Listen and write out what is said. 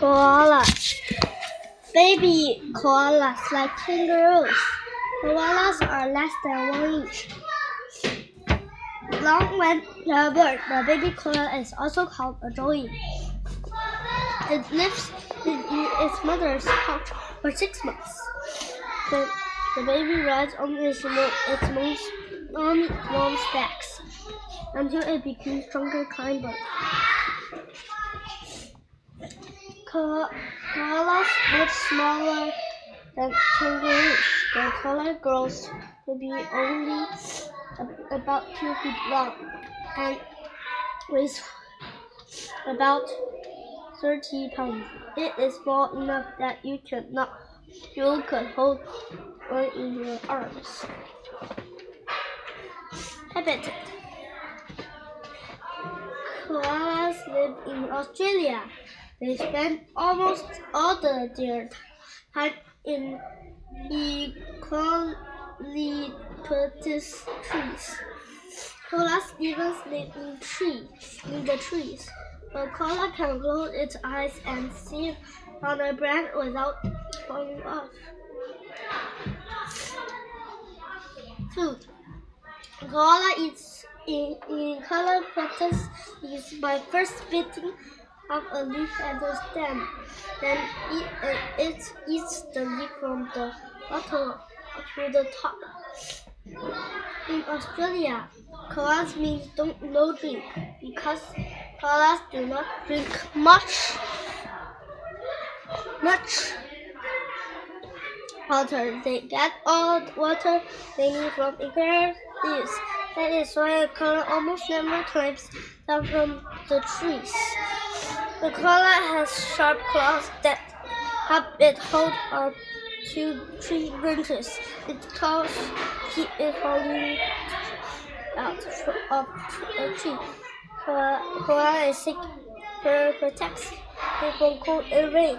Koalas. Baby koalas like kangaroos. Koalas are less than one inch. Long when the bird, the baby koala is also called a joey. It lives in its mother's pouch for six months. The, the baby rides on its, its mom's, mom's backs until it becomes stronger climber. Koalas much smaller than kangaroos. The koala grows to be only about two feet long and weighs about 30 pounds. It is small enough that you could not you could hold one in your arms. Habitat Koalas live in Australia. They spend almost all the their time in eucalyptus trees. Koalas even sleep in trees, in the trees. A koala can close its eyes and see on a branch without falling off. Food. Koala eats in, in eucalyptus is by first spitting off a leaf at the stem. Then it, uh, it eats the leaf from the bottom to the top. In Australia, koalas means don't no drink because koalas do not drink much much water. They get all the water they need from acorn leaves. That is why a koala almost never climbs down from the trees. The koala has sharp claws that help it hold on to tree branches. Its claws keep it falling out of a tree. Koala is sick, protects it from cold and rain.